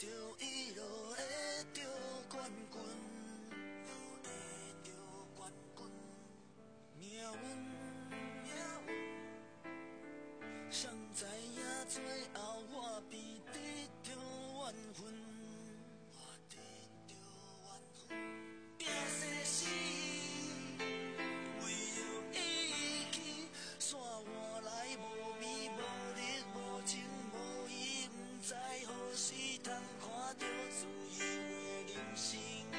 着伊，就会得冠军。着会得冠军。命运，命运，谁知影最后我变得着怨恨。通看到自由的人生。